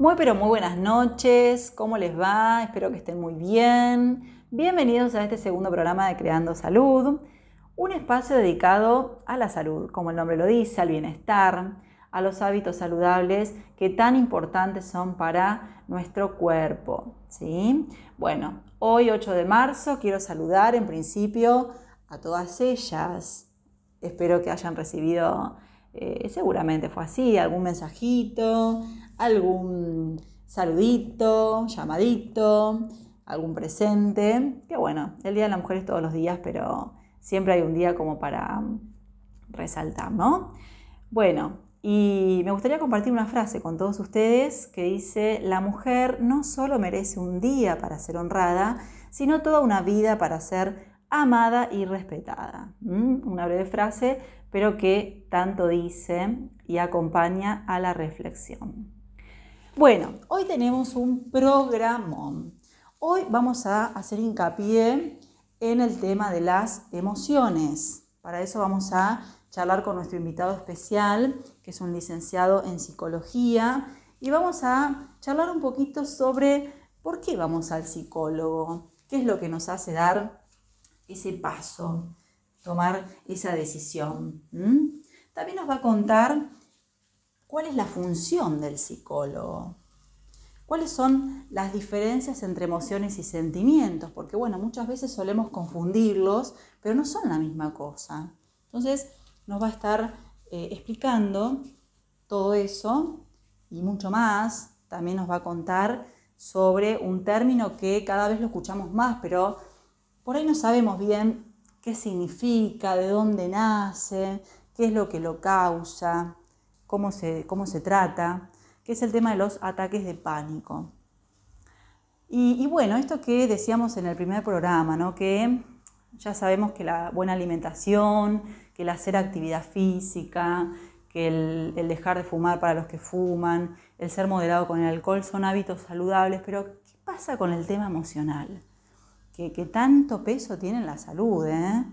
Muy pero muy buenas noches, ¿cómo les va? Espero que estén muy bien. Bienvenidos a este segundo programa de Creando Salud, un espacio dedicado a la salud, como el nombre lo dice, al bienestar, a los hábitos saludables que tan importantes son para nuestro cuerpo. ¿sí? Bueno, hoy 8 de marzo quiero saludar en principio a todas ellas. Espero que hayan recibido, eh, seguramente fue así, algún mensajito, algún saludito, llamadito, algún presente. Que bueno, el Día de la Mujer es todos los días, pero siempre hay un día como para resaltar, ¿no? Bueno, y me gustaría compartir una frase con todos ustedes que dice, la mujer no solo merece un día para ser honrada, sino toda una vida para ser amada y respetada. ¿Mm? Una breve frase, pero que tanto dice y acompaña a la reflexión. Bueno, hoy tenemos un programa. Hoy vamos a hacer hincapié en el tema de las emociones. Para eso vamos a charlar con nuestro invitado especial, que es un licenciado en psicología, y vamos a charlar un poquito sobre por qué vamos al psicólogo, qué es lo que nos hace dar ese paso, tomar esa decisión. También nos va a contar ¿Cuál es la función del psicólogo? ¿Cuáles son las diferencias entre emociones y sentimientos? Porque bueno, muchas veces solemos confundirlos, pero no son la misma cosa. Entonces nos va a estar eh, explicando todo eso y mucho más. También nos va a contar sobre un término que cada vez lo escuchamos más, pero por ahí no sabemos bien qué significa, de dónde nace, qué es lo que lo causa cómo se, cómo se trata, que es el tema de los ataques de pánico. Y, bueno, esto que decíamos en el primer programa, ¿no? que ya sabemos que la buena alimentación, que el hacer actividad física, que el, dejar de fumar para los que fuman, el ser moderado con el alcohol son hábitos saludables, pero ¿qué pasa con el tema emocional? Que, que tanto peso tiene en la salud, ¿eh?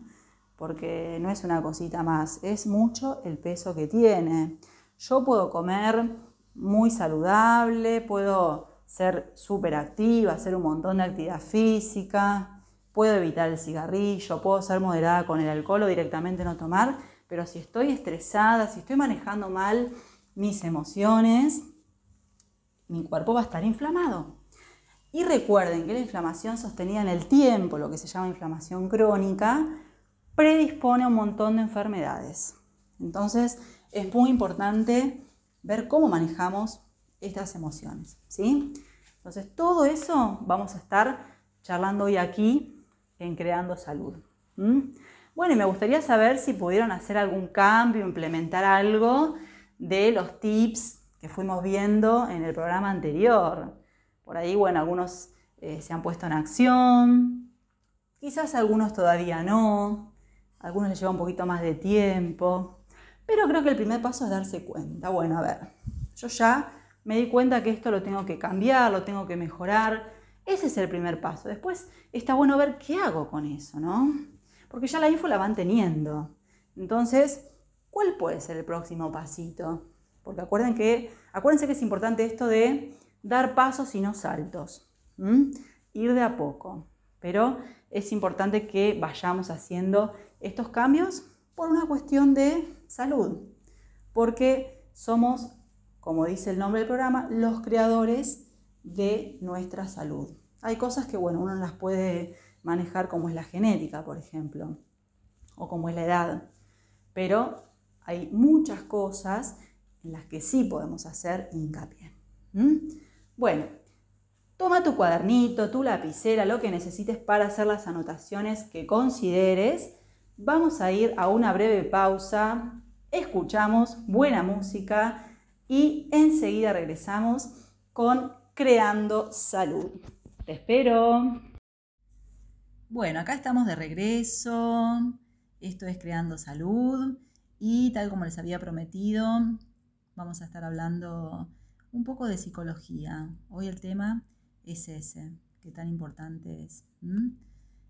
porque no es una cosita más, es mucho el peso que tiene. Yo puedo comer muy saludable, puedo ser súper activa, hacer un montón de actividad física, puedo evitar el cigarrillo, puedo ser moderada con el alcohol o directamente no tomar, pero si estoy estresada, si estoy manejando mal mis emociones, mi cuerpo va a estar inflamado. Y recuerden que la inflamación sostenida en el tiempo, lo que se llama inflamación crónica, predispone a un montón de enfermedades. Entonces, es muy importante ver cómo manejamos estas emociones, ¿sí? Entonces, todo eso vamos a estar charlando hoy aquí en Creando Salud. Bueno, y me gustaría saber si pudieron hacer algún cambio, implementar algo de los tips que fuimos viendo en el programa anterior. Por ahí, bueno, algunos eh, se han puesto en acción, quizás algunos todavía no, algunos les lleva un poquito más de tiempo. Pero creo que el primer paso es darse cuenta. Bueno, a ver, yo ya me di cuenta que esto lo tengo que cambiar, lo tengo que mejorar. Ese es el primer paso. Después está bueno ver qué hago con eso, ¿no? Porque ya la info la van teniendo. Entonces, ¿cuál puede ser el próximo pasito? Porque acuerden que, acuérdense que es importante esto de dar pasos y no saltos. Ir de a poco. Pero es importante que vayamos haciendo estos cambios por una cuestión de salud, porque somos, como dice el nombre del programa, los creadores de nuestra salud. Hay cosas que, bueno, uno las puede manejar como es la genética, por ejemplo, o como es la edad, pero hay muchas cosas en las que sí podemos hacer hincapié. Bueno, toma tu cuadernito, tu lapicera, lo que necesites para hacer las anotaciones que consideres. Vamos a ir a una breve pausa escuchamos buena música y enseguida regresamos con Creando Salud. Te espero. Bueno, acá estamos de regreso. Esto es Creando Salud y tal como les había prometido, vamos a estar hablando un poco de psicología. Hoy el tema es ese, que tan importante es.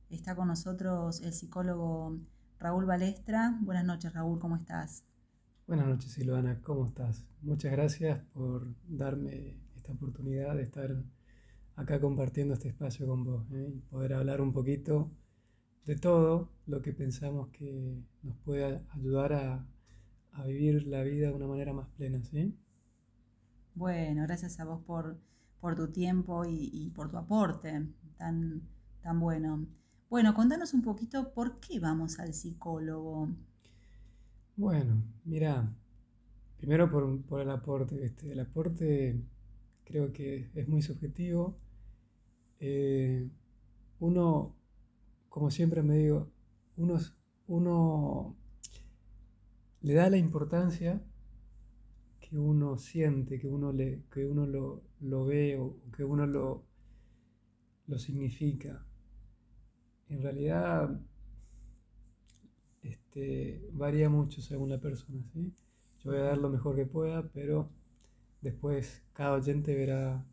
Está con nosotros el psicólogo Raúl Balestra. Buenas noches, Raúl, ¿cómo estás? Buenas noches, Silvana, ¿cómo estás? Muchas gracias por darme esta oportunidad de estar acá compartiendo este espacio con vos ¿eh? y poder hablar un poquito de todo lo que pensamos que nos puede ayudar a, vivir la vida de una manera más plena, ¿sí? Bueno, gracias a vos por, tu tiempo y, por tu aporte tan, tan bueno. Bueno, contanos un poquito por qué vamos al psicólogo. Bueno, mira, primero por, el aporte. Este, el aporte creo que es muy subjetivo. Eh, uno como siempre me digo, uno, le da la importancia que uno siente, que uno, le, que uno lo, ve o que uno lo, lo significa. En realidad este, varía mucho según la persona. ¿sí? Yo voy a dar lo mejor que pueda, pero después cada oyente verá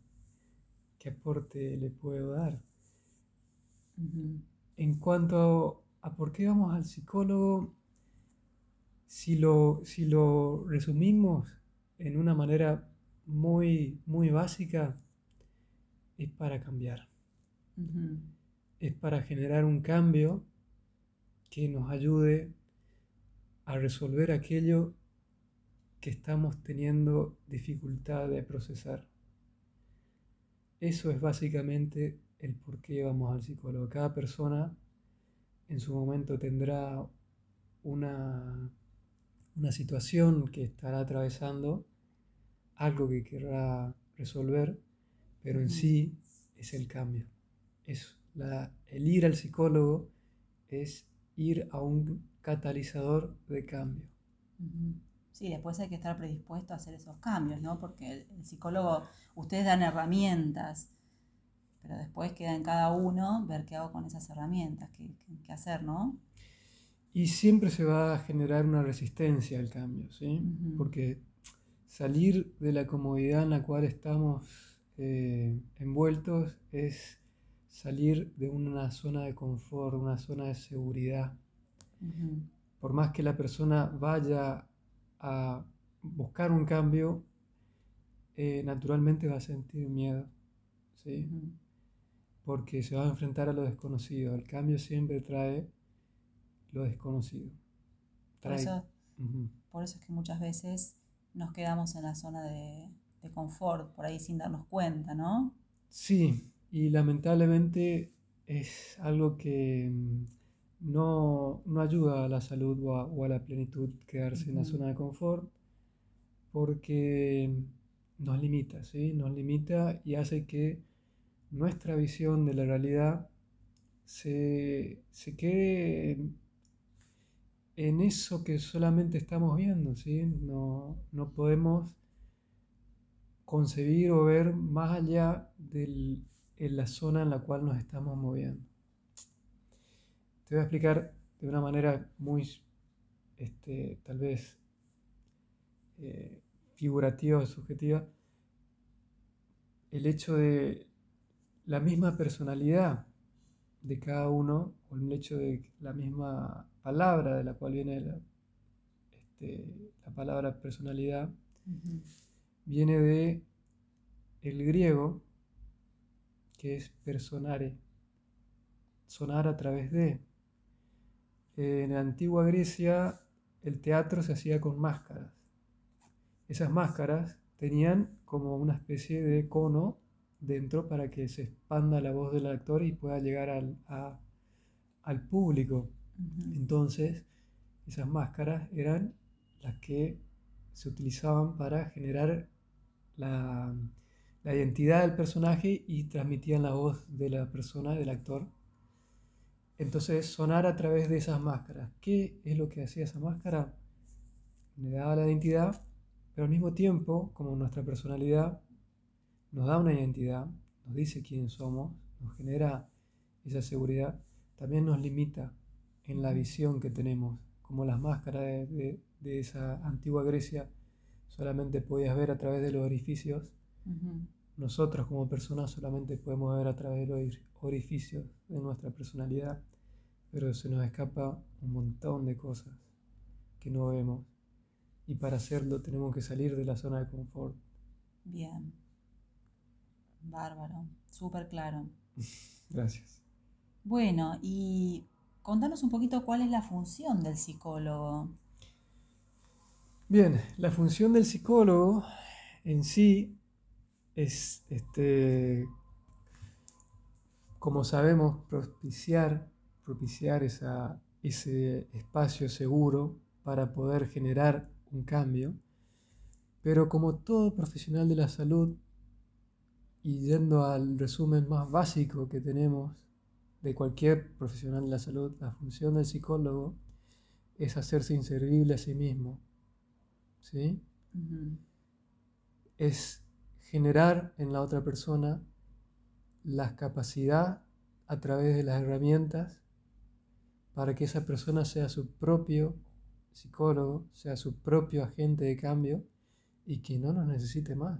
qué aporte le puedo dar. En cuanto a, por qué vamos al psicólogo, si lo, si lo resumimos en una manera muy, muy básica, es para cambiar. Es para generar un cambio que nos ayude a resolver aquello que estamos teniendo dificultad de procesar. Eso es básicamente el por qué vamos al psicólogo. Cada persona en su momento tendrá una, una situación que estará atravesando, algo que querrá resolver, pero en sí es el cambio. Es la, el ir al psicólogo es ir a un catalizador de cambio. Sí, después hay que estar predispuesto a hacer esos cambios, ¿no? Porque el psicólogo, ustedes dan herramientas, pero después queda en cada uno ver qué hago con esas herramientas, qué, hacer, ¿no? Y siempre se va a generar una resistencia al cambio, ¿sí? Porque salir de la comodidad en la cual estamos eh, envueltos es salir de una zona de confort, una zona de seguridad. Por más que la persona vaya a buscar un cambio, eh, naturalmente va a sentir miedo. ¿sí? porque se va a enfrentar a lo desconocido. El cambio siempre trae lo desconocido. Por, eso, es que muchas veces nos quedamos en la zona de, confort, por ahí sin darnos cuenta, ¿no? Sí, y lamentablemente es algo que mm, no, ayuda a la salud o a, la plenitud quedarse en la zona de confort, porque nos limita, ¿sí? Nos limita y hace que nuestra visión de la realidad se, quede en, eso que solamente estamos viendo, ¿sí? No, podemos concebir o ver más allá de la zona en la cual nos estamos moviendo. Te voy a explicar de una manera muy, este, tal vez, eh, figurativa o subjetiva, el hecho de la misma personalidad de cada uno, o el hecho de la misma palabra de la cual viene la, este, palabra personalidad, viene de el griego, que es personare, sonar a través de. En la antigua Grecia el teatro se hacía con máscaras. Esas máscaras tenían como una especie de cono dentro para que se expanda la voz del actor y pueda llegar al, al público. Entonces, esas máscaras eran las que se utilizaban para generar la, la, identidad del personaje y transmitían la voz de la persona, del actor. Entonces, sonar a través de esas máscaras. ¿Qué es lo que hacía esa máscara? Le daba la identidad, pero al mismo tiempo, como nuestra personalidad nos da una identidad, nos dice quién somos, nos genera esa seguridad, también nos limita en la visión que tenemos, como las máscaras de, esa antigua Grecia solamente podías ver a través de los orificios, nosotros como personas solamente podemos ver a través de los orificios de nuestra personalidad, pero se nos escapa un montón de cosas que no vemos y para hacerlo tenemos que salir de la zona de confort. Bien. Bárbaro, súper claro. Gracias. Bueno, y contanos un poquito cuál es la función del psicólogo. Bien, la función del psicólogo en sí es, este, como sabemos, propiciar, propiciar esa, ese espacio seguro para poder generar un cambio. Pero como todo profesional de la salud, y yendo al resumen más básico que tenemos de cualquier profesional de la salud, la función del psicólogo es hacerse inservible a sí mismo. ¿Sí? Es generar en la otra persona la capacidad a través de las herramientas para que esa persona sea su propio psicólogo, sea su propio agente de cambio y que no nos necesite más.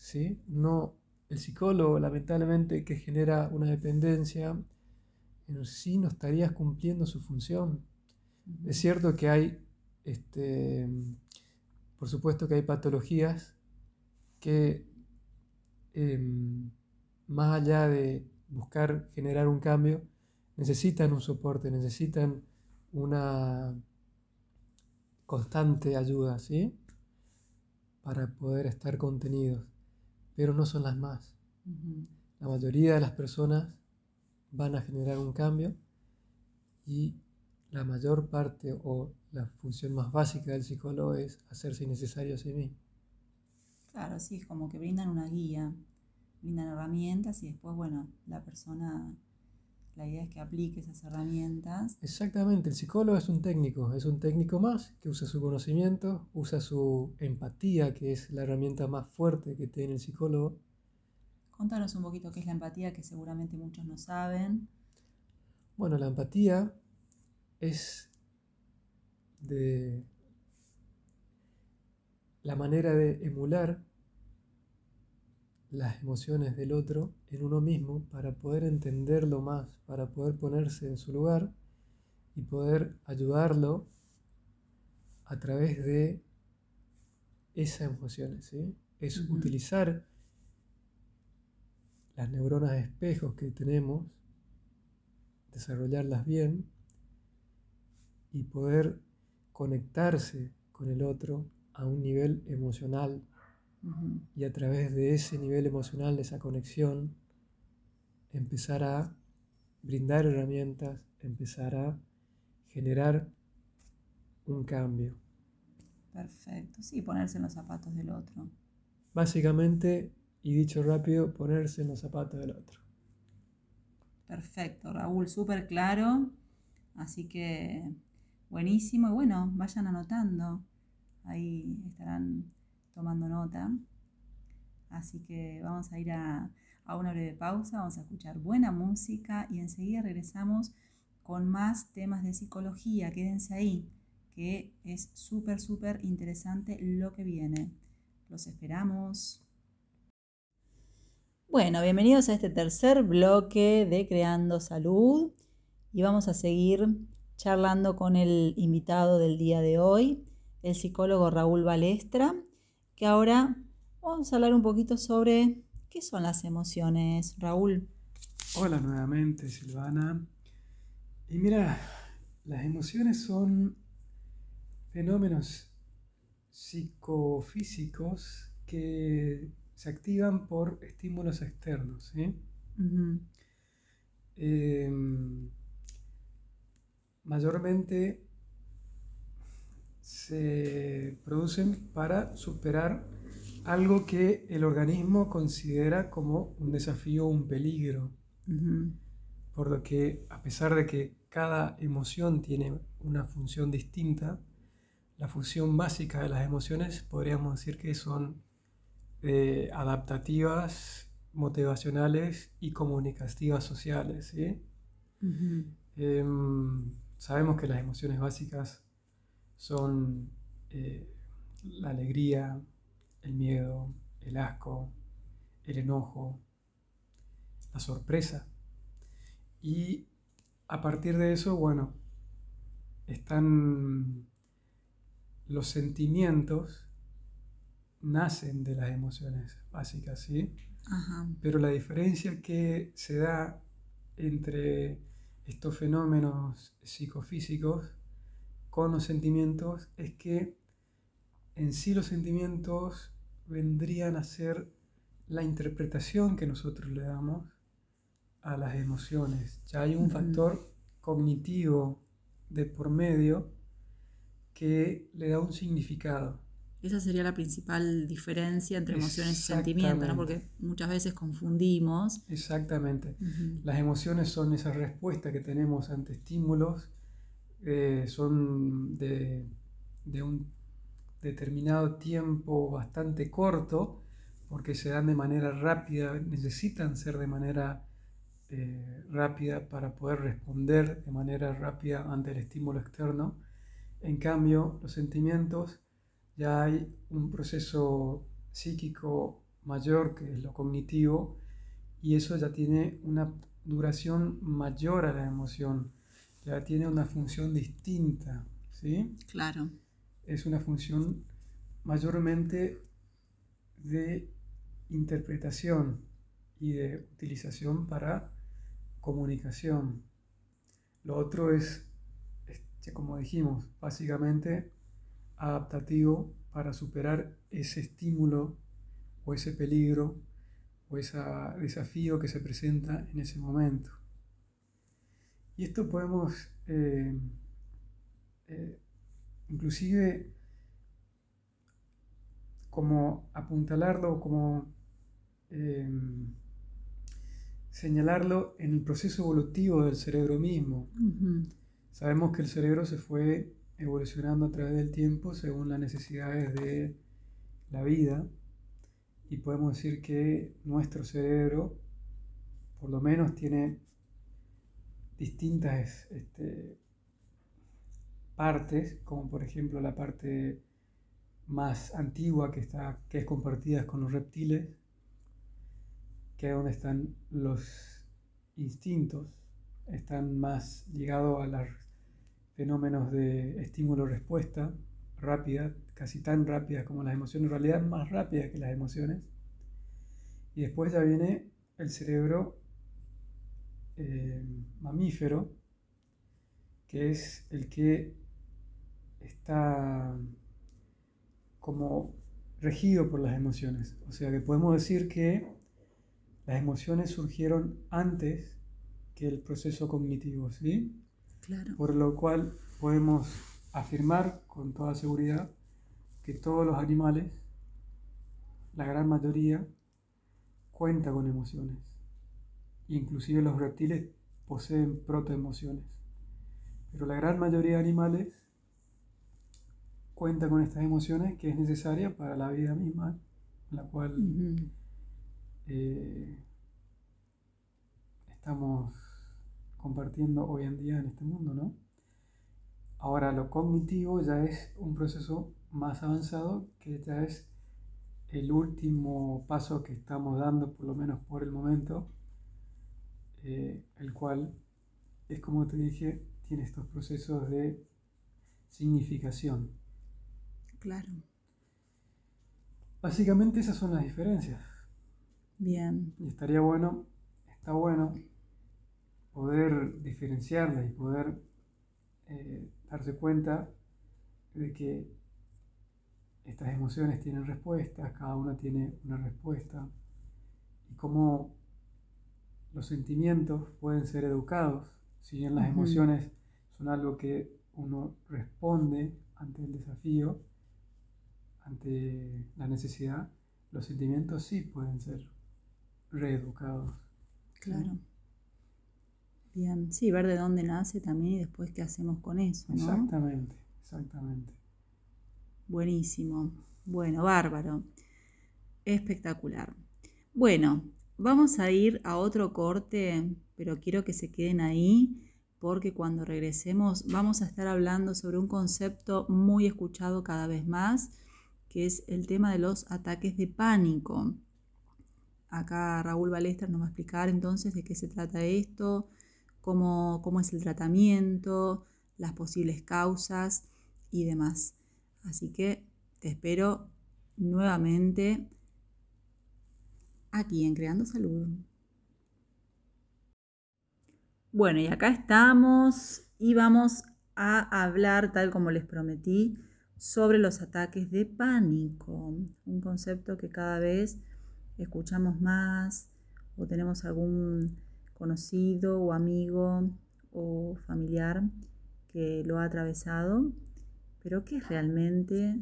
¿sí? No, el psicólogo, lamentablemente, que genera una dependencia, en sí no estarías cumpliendo su función. Es cierto que hay, este, por supuesto que hay patologías que em, más allá de buscar generar un cambio, necesitan un soporte, necesitan una constante ayuda, ¿sí? Para poder estar contenidos pero no son las más. La mayoría de las personas van a generar un cambio y la mayor parte o la función más básica del psicólogo es hacerse innecesario a sí mismo. Claro, sí, es como que brindan una guía, brindan herramientas y después, bueno, la persona, la idea es que aplique esas herramientas. Exactamente, el psicólogo es un técnico, es un técnico más que usa su conocimiento, usa su empatía, que es la herramienta más fuerte que tiene el psicólogo. Contanos un poquito qué es la empatía, que seguramente muchos no saben. Bueno, la empatía es de la manera de emular las emociones del otro en uno mismo para poder entenderlo más, para poder ponerse en su lugar y poder ayudarlo a través de esas emociones. Es utilizar las neuronas de espejos que tenemos, desarrollarlas bien y poder conectarse con el otro a un nivel emocional y a través de ese nivel emocional, de esa conexión, empezar a brindar herramientas, empezar a generar un cambio. Perfecto, sí, ponerse en los zapatos del otro. Básicamente, y dicho rápido, ponerse en los zapatos del otro. Perfecto, Raúl, súper claro. Así que buenísimo. Y bueno, vayan anotando. Ahí estarán tomando nota. Así que vamos a ir a, una breve pausa, vamos a escuchar buena música y enseguida regresamos con más temas de psicología. Quédense ahí, que es súper, súper interesante lo que viene. Los esperamos. Bueno, bienvenidos a este tercer bloque de Creando Salud y vamos a seguir charlando con el invitado del día de hoy, el psicólogo Raúl Balestra, que ahora vamos a hablar un poquito sobre qué son las emociones, Raúl. Hola nuevamente, Silvana. Y mira, las emociones son fenómenos psicofísicos que se activan por estímulos externos. Em, mayormente se producen para superar algo que el organismo considera como un desafío o un peligro. Por lo que, a pesar de que cada emoción tiene una función distinta, la función básica de las emociones podríamos decir que son eh, adaptativas, motivacionales y comunicativas sociales. Em, sabemos que las emociones básicas son eh, la alegría, el miedo, el asco, el enojo, la sorpresa. Y a partir de eso, bueno, están los sentimientos nacen de las emociones básicas, ¿sí? Ajá. Pero la diferencia que se da entre estos fenómenos psicofísicos con los sentimientos es que en sí los sentimientos vendrían a ser la interpretación que nosotros le damos a las emociones. Ya hay un factor cognitivo de por medio que le da un significado. Esa sería la principal diferencia entre emociones y sentimientos, ¿no? Porque muchas veces confundimos. Exactamente. Las emociones son esa respuesta que tenemos ante estímulos, eh, son de, de un determinado tiempo bastante corto, porque se dan de manera rápida, necesitan ser de manera eh, rápida para poder responder de manera rápida ante el estímulo externo. En cambio, los sentimientos, ya hay un proceso psíquico mayor que es lo cognitivo, y eso ya tiene una duración mayor a la emoción, ya tiene una función distinta, ¿sí? Claro. Es una función mayormente de interpretación y de utilización para comunicación. Lo otro es, este, como dijimos, básicamente adaptativo para superar ese estímulo o ese peligro o ese desafío que se presenta en ese momento. Y esto podemos eh, eh, inclusive como apuntalarlo, como eh, señalarlo en el proceso evolutivo del cerebro mismo. Sabemos que el cerebro se fue evolucionando a través del tiempo según las necesidades de la vida y podemos decir que nuestro cerebro por lo menos tiene distintas este, partes, como por ejemplo la parte más antigua que, está, que es compartida con los reptiles, que es donde están los instintos, están más ligados a los fenómenos de estímulo-respuesta rápida, casi tan rápida como las emociones, en realidad más rápida que las emociones. Y después ya viene el cerebro eh, mamífero, que es el que está como regido por las emociones. O sea que podemos decir que las emociones surgieron antes que el proceso cognitivo, ¿sí? Claro. Por lo cual podemos afirmar con toda seguridad que todos los animales, la gran mayoría, cuenta con emociones. Inclusive los reptiles poseen protoemociones. Pero la gran mayoría de animales cuenta con estas emociones que es necesaria para la vida misma, la cual eh, estamos compartiendo hoy en día en este mundo, ¿no? Ahora, lo cognitivo ya es un proceso más avanzado que ya es el último paso que estamos dando, por lo menos por el momento, eh, el cual es como te dije, tiene estos procesos de significación. Claro. Básicamente esas son las diferencias. Bien. Y estaría bueno, está bueno poder diferenciarlas y poder eh, darse cuenta de que estas emociones tienen respuestas, cada una tiene una respuesta, y cómo los sentimientos pueden ser educados, si bien las emociones son algo que uno responde ante el desafío, ante la necesidad, los sentimientos sí pueden ser reeducados. Claro. Bien. Sí, ver de dónde nace también y después qué hacemos con eso, ¿no? Exactamente, exactamente. Buenísimo. Bueno, bárbaro. Espectacular. Bueno, vamos a ir a otro corte, pero quiero que se queden ahí porque cuando regresemos vamos a estar hablando sobre un concepto muy escuchado cada vez más, que es el tema de los ataques de pánico. Acá Raúl Balester nos va a explicar entonces de qué se trata esto, cómo, cómo es el tratamiento, las posibles causas y demás. Así que te espero nuevamente aquí en Creando Salud. Bueno, y acá estamos y vamos a hablar, tal como les prometí, sobre los ataques de pánico, un concepto que cada vez escuchamos más o tenemos algún conocido o amigo o familiar que lo ha atravesado. Pero ¿qué es realmente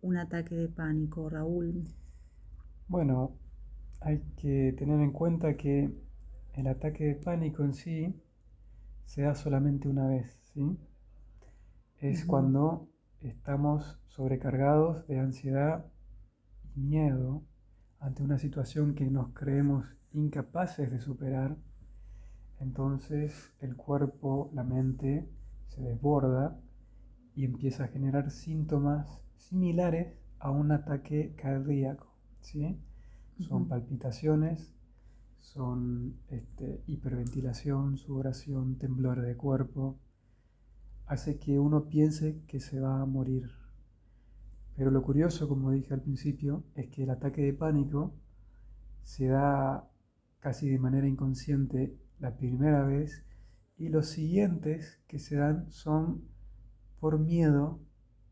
un ataque de pánico, Raúl? Bueno, hay que tener en cuenta que el ataque de pánico en sí se da solamente una vez, ¿sí? Es cuando estamos sobrecargados de ansiedad y miedo ante una situación que nos creemos incapaces de superar, entonces el cuerpo, la mente se desborda y empieza a generar síntomas similares a un ataque cardíaco. ¿sí? Son palpitaciones, son este, hiperventilación, sudoración, temblor de cuerpo. Hace que uno piense que se va a morir. Pero lo curioso, como dije al principio, es que el ataque de pánico se da casi de manera inconsciente la primera vez y los siguientes que se dan son por miedo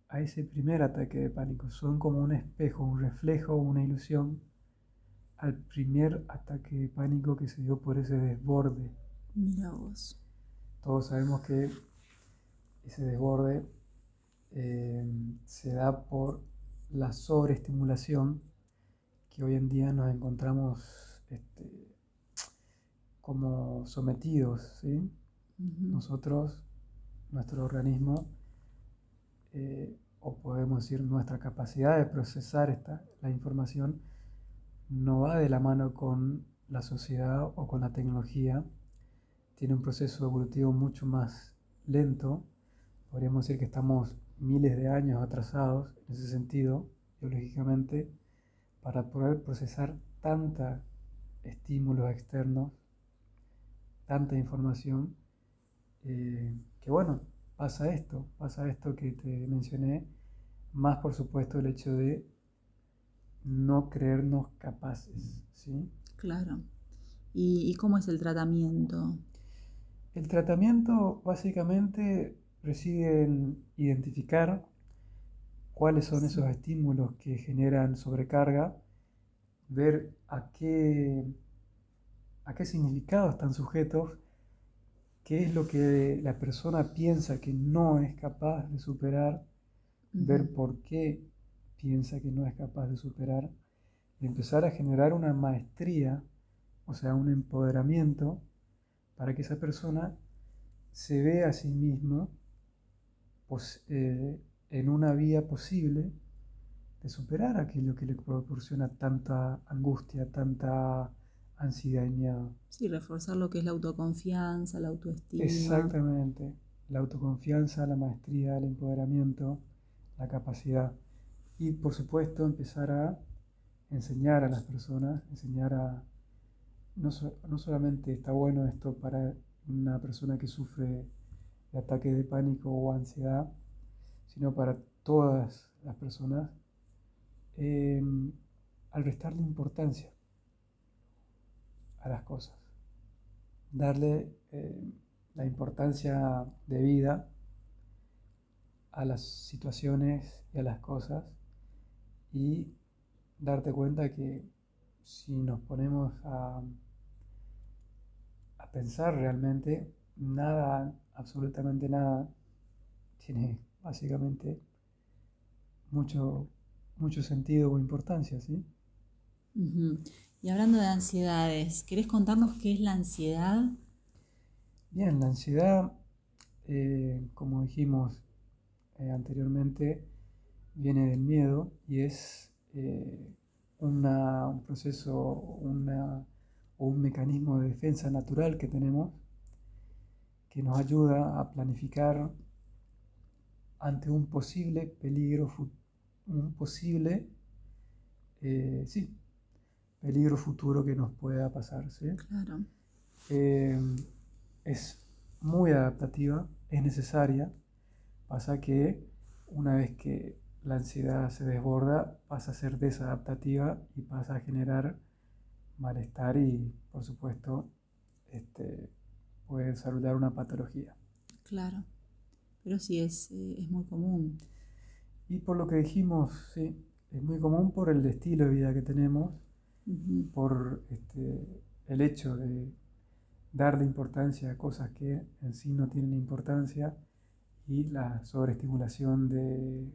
a ese primer ataque de pánico. Son como un espejo, un reflejo, una ilusión al primer ataque de pánico que se dio por ese desborde. Mira vos. Todos sabemos que ese desborde eh, se da por la sobreestimulación que hoy en día nos encontramos este, como sometidos, Nosotros, nuestro organismo, eh, o podemos decir nuestra capacidad de procesar esta, la información, no va de la mano con la sociedad o con la tecnología, tiene un proceso evolutivo mucho más lento, podríamos decir que estamos miles de años atrasados en ese sentido, biológicamente, para poder procesar tanta estímulos externos, tanta información, eh, que bueno, pasa esto, pasa esto que te mencioné, más por supuesto el hecho de no creernos capaces, ¿sí? Claro. ¿Y, y cómo es el tratamiento? El tratamiento básicamente reside en identificar cuáles son esos estímulos que generan sobrecarga, ver a qué, a qué significado están sujetos, qué es lo que la persona piensa que no es capaz de superar, ver por qué piensa que no es capaz de superar, y empezar a generar una maestría, o sea, un empoderamiento, para que esa persona se vea a sí mismo eh, en una vía posible de superar aquello que le proporciona tanta angustia, tanta ansiedad y miedo. Sí, reforzar lo que es la autoconfianza, la autoestima. Exactamente, la autoconfianza, la maestría, el empoderamiento, la capacidad. Y por supuesto empezar a enseñar a las personas, enseñar a... No, no solamente está bueno esto para una persona que sufre de ataque de pánico o ansiedad, sino para todas las personas, em, al restarle importancia a las cosas, darle em, la importancia de vida a las situaciones y a las cosas y darte cuenta que si nos ponemos a, a pensar realmente, nada absolutamente nada tiene básicamente mucho, mucho sentido o importancia, ¿sí? Y hablando de ansiedades, ¿querés contarnos qué es la ansiedad? Bien, la ansiedad, eh, como dijimos eh, anteriormente, viene del miedo y es eh, un proceso una, o un mecanismo de defensa natural que tenemos que nos ayuda a planificar ante un posible peligro, un posible, eh, sí, peligro futuro que nos pueda pasar. ¿sí? Claro. Eh, es muy adaptativa, es necesaria. Pasa que una vez que la ansiedad se desborda, pasa a ser desadaptativa y pasa a generar malestar y, por supuesto, este, puede desarrollar una patología. Claro, pero sí es, eh, es muy común. Y por lo que dijimos, sí, es muy común por el estilo de vida que tenemos, por este, el hecho de darle importancia a cosas que en sí no tienen importancia y la sobreestimulación de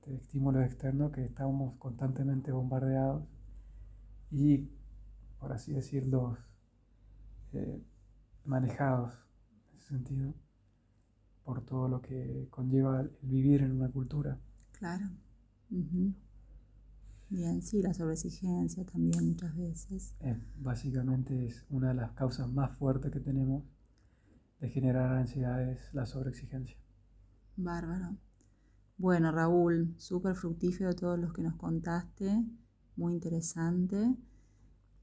este, estímulos externos que estamos constantemente bombardeados y, por así decirlo, eh, manejados en ese sentido por todo lo que conlleva el vivir en una cultura. Claro. Bien, sí, la sobreexigencia también muchas veces. Eh, básicamente es una de las causas más fuertes que tenemos de generar ansiedad es la sobreexigencia. Bárbaro. Bueno, Raúl, súper fructífero todos los que nos contaste, muy interesante.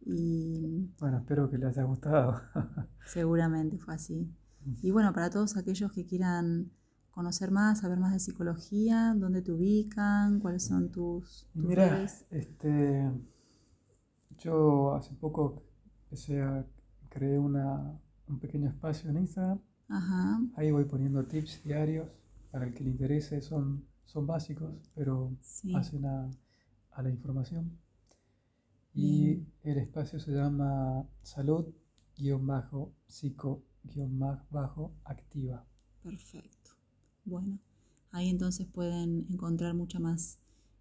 Y bueno, espero que les haya gustado. seguramente fue así. Y bueno, para todos aquellos que quieran conocer más, saber más de psicología, dónde te ubican, cuáles son tus, Mira, este, yo hace poco creé una, un pequeño espacio en Instagram. Ajá. Ahí voy poniendo tips diarios para el que le interese, son, son básicos, pero hacen a, a, la información. Y el espacio se llama salud-psico-activa. Perfecto. Bueno, ahí entonces pueden encontrar mucha más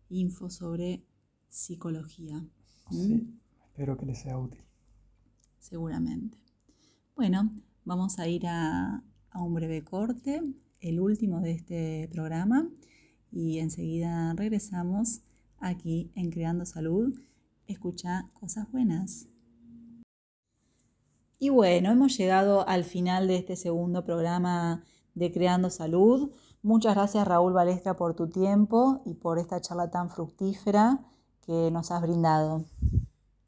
info sobre psicología. Sí, espero que les sea útil. Seguramente. Bueno, vamos a ir a, a un breve corte, el último de este programa, y enseguida regresamos aquí en Creando Salud. Escucha cosas buenas. Y bueno, hemos llegado al final de este segundo programa de Creando Salud. Muchas gracias Raúl Balestra por tu tiempo y por esta charla tan fructífera que nos has brindado.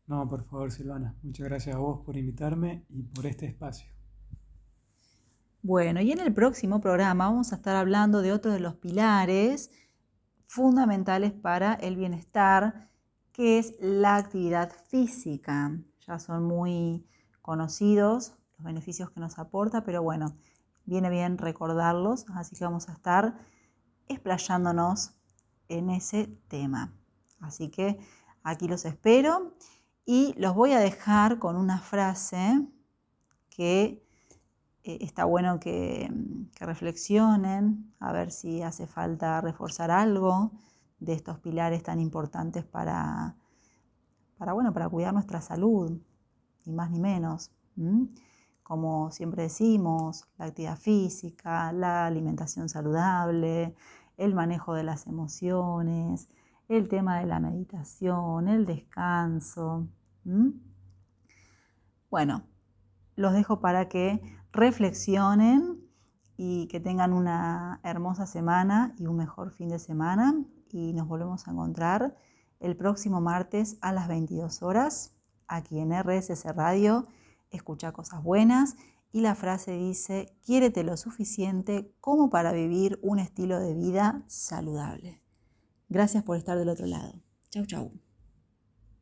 No, por favor Silvana, muchas gracias a vos por invitarme y por este espacio. Bueno, y en el próximo programa vamos a estar hablando de otro de los pilares fundamentales para el bienestar, que es la actividad física. Ya son muy conocidos los beneficios que nos aporta, pero bueno, viene bien recordarlos, así que vamos a estar explayándonos en ese tema. Así que aquí los espero y los voy a dejar con una frase que eh, está bueno que, reflexionen, a ver si hace falta reforzar algo de estos pilares tan importantes para, para, bueno, para cuidar nuestra salud, ni más ni menos como siempre decimos, la actividad física, la alimentación saludable, el manejo de las emociones, el tema de la meditación, el descanso. Bueno, los dejo para que reflexionen y que tengan una hermosa semana y un mejor fin de semana. Y nos volvemos a encontrar el próximo martes a las 22 horas aquí en RSS Radio escucha cosas buenas y la frase dice, quiérete lo suficiente como para vivir un estilo de vida saludable. Gracias por estar del otro lado. Chau, chau.